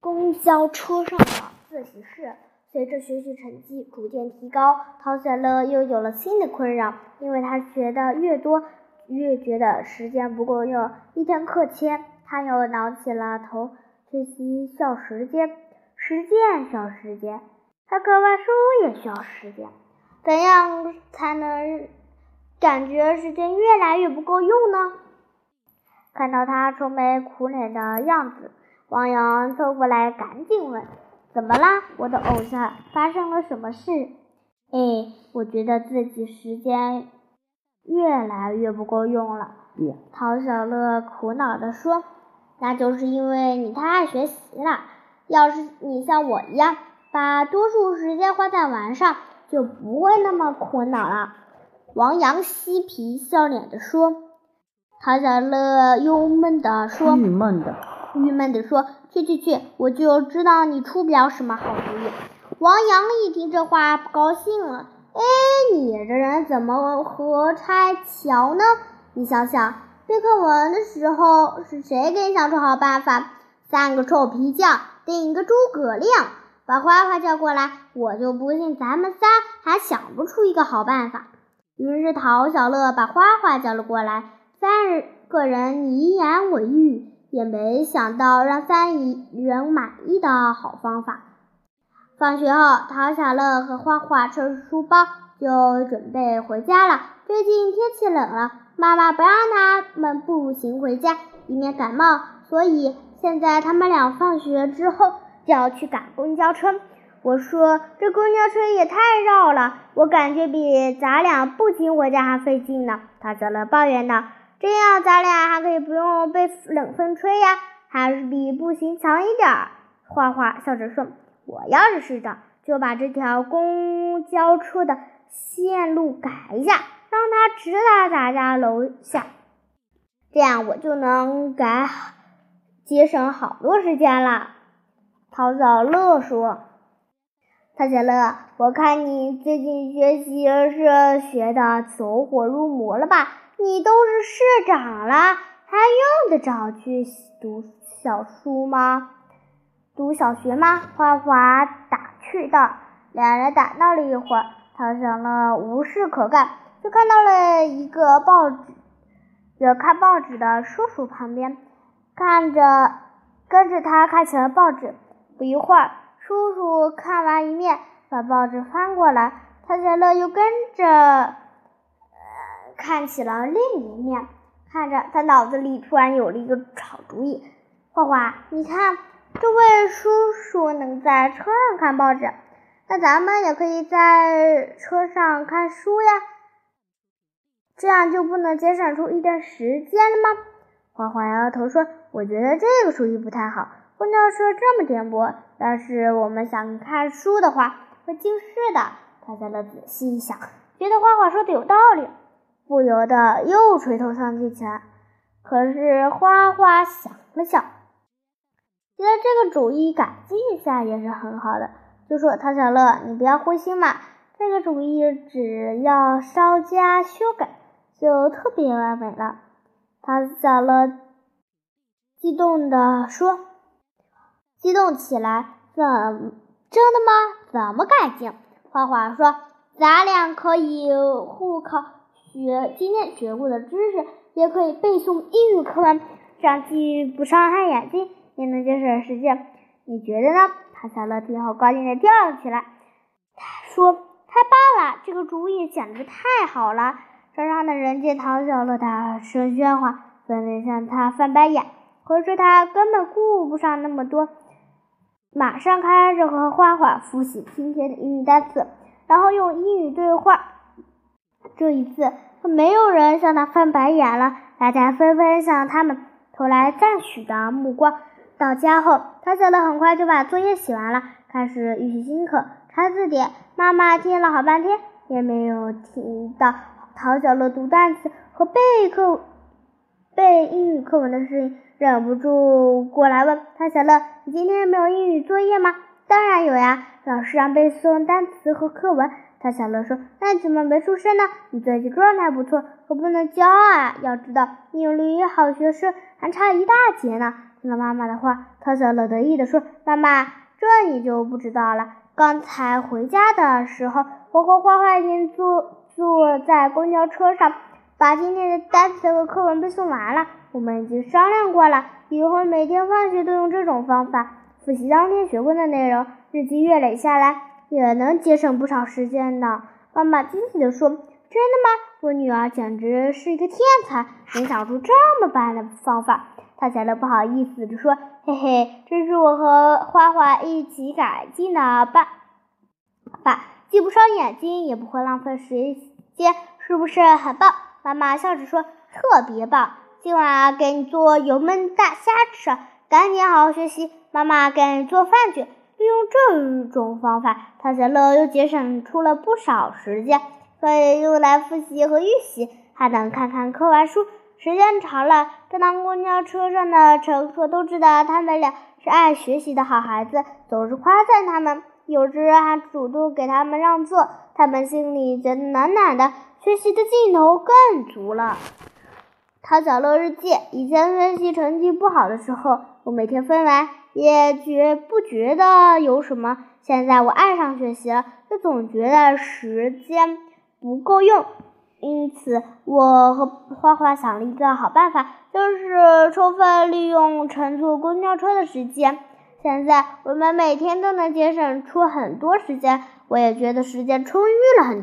公交车上的自习室。随着学习成绩逐渐提高，陶小乐又有了新的困扰，因为他学的越多，越觉得时间不够用。一天课前，他又挠起了头，学习需要时间，实践需要时间，他课外书也需要时间。怎样才能感觉时间越来越不够用呢？看到他愁眉苦脸的样子，王阳凑过来赶紧问。怎么啦，我的偶像？发生了什么事？哎，我觉得自己时间越来越不够用了。陶小乐苦恼地说：“那就是因为你太爱学习了。要是你像我一样，把多数时间花在玩上，就不会那么苦恼了。”王阳嬉皮笑脸地说。陶小乐忧闷地说：“郁闷的。”郁闷地说：“去去去，我就知道你出不了什么好主意。”王阳一听这话，不高兴了：“哎，你这人怎么和拆桥呢？你想想，背课文的时候是谁给你想出好办法？三个臭皮匠顶个诸葛亮，把花花叫过来，我就不信咱们仨还想不出一个好办法。”于是陶小乐把花花叫了过来，三个人你一言我一语。也没想到让三姨人满意的好方法。放学后，陶小乐和花花收拾书包，就准备回家了。最近天气冷了，妈妈不让他们步行回家，以免感冒，所以现在他们俩放学之后就要去赶公交车。我说：“这公交车也太绕了，我感觉比咱俩步行回家还费劲呢。”陶小乐抱怨道。这样咱俩还可以不用被冷风吹呀，还是比步行强一点儿。花花笑着说：“我要是市长，就把这条公交车的线路改一下，让它直达咱家楼下，这样我就能改节省好多时间了。”陶小乐说：“陶小乐，我看你最近学习是学的走火入魔了吧？”你都是市长了，还用得着去读小书吗？读小学吗？花花打趣道。两人打闹了一会儿，陶小乐无事可干，就看到了一个报纸，有看报纸的叔叔旁边，看着跟着他看起了报纸。不一会儿，叔叔看完一面，把报纸翻过来，陶小乐又跟着。看起了另一面，看着他脑子里突然有了一个好主意。花花，你看，这位叔叔能在车上看报纸，那咱们也可以在车上看书呀，这样就不能节省出一点时间了吗？花花摇摇头说：“我觉得这个主意不太好。公交车这么颠簸，要是我们想看书的话，会近视的。”他在那仔细一想，觉得花花说的有道理。不由得又垂头丧气起来。可是花花想了想，觉得这个主意改进一下也是很好的，就说：“唐小乐，你不要灰心嘛，这个主意只要稍加修改，就特别完美了。”唐小乐激动地说：“激动起来，怎真的吗？怎么改进？”花花说：“咱俩可以互考。”学今天学过的知识，也可以背诵英语课文，这样既不伤害眼睛，也能节省时间。你觉得呢？他小乐听后高兴地跳了起来，他说：“太棒了，这个主意简直太好了！”车上的人见陶小乐大声喧哗，纷纷向他翻白眼。可是他根本顾不上那么多，马上开始和花花复习今天的英语单词，然后用英语对话。这一次，没有人向他翻白眼了，大家纷纷向他们投来赞许的目光。到家后，陶小乐很快就把作业写完了，开始预习新课、查字典。妈妈听了好半天，也没有听到陶小乐读单词和背课、背英语课文的声音，忍不住过来问汤小乐：“你今天没有英语作业吗？”“当然有呀，老师让背诵单词和课文。”他小乐说：“那你怎么没出声呢？你最近状态不错，可不能骄傲啊！要知道，你离好学生还差一大截呢。”听了妈妈的话，汤小乐得意地说：“妈妈，这你就不知道了。刚才回家的时候，我和花花已经坐坐在公交车上，把今天的单词和课文背诵完了。我们已经商量过了，以后每天放学都用这种方法复习当天学过的内容，日积月累下来，也能节省不少时间呢。”妈妈惊喜地说。真的吗？我女儿简直是一个天才，能想出这么棒的方法。他小乐不好意思地说：“嘿嘿，这是我和花花一起改进的办法，既不伤眼睛，也不会浪费时间，是不是很棒？”妈妈笑着说：“特别棒！今晚给你做油焖大虾吃，赶紧好好学习。妈妈给你做饭去。”利用这种方法，唐小乐又节省出了不少时间。可以用来复习和预习，还能看看课外书。时间长了，这趟公交车上的乘客都知道他们俩是爱学习的好孩子，总是夸赞他们，有时还主动给他们让座。他们心里觉得暖暖的，学习的劲头更足了。陶小乐日记：以前学习成绩不好的时候，我每天分完也觉不觉得有什么。现在我爱上学习了，就总觉得时间。不够用，因此我和花花想了一个好办法，就是充分利用乘坐公交车的时间。现在我们每天都能节省出很多时间，我也觉得时间充裕了很。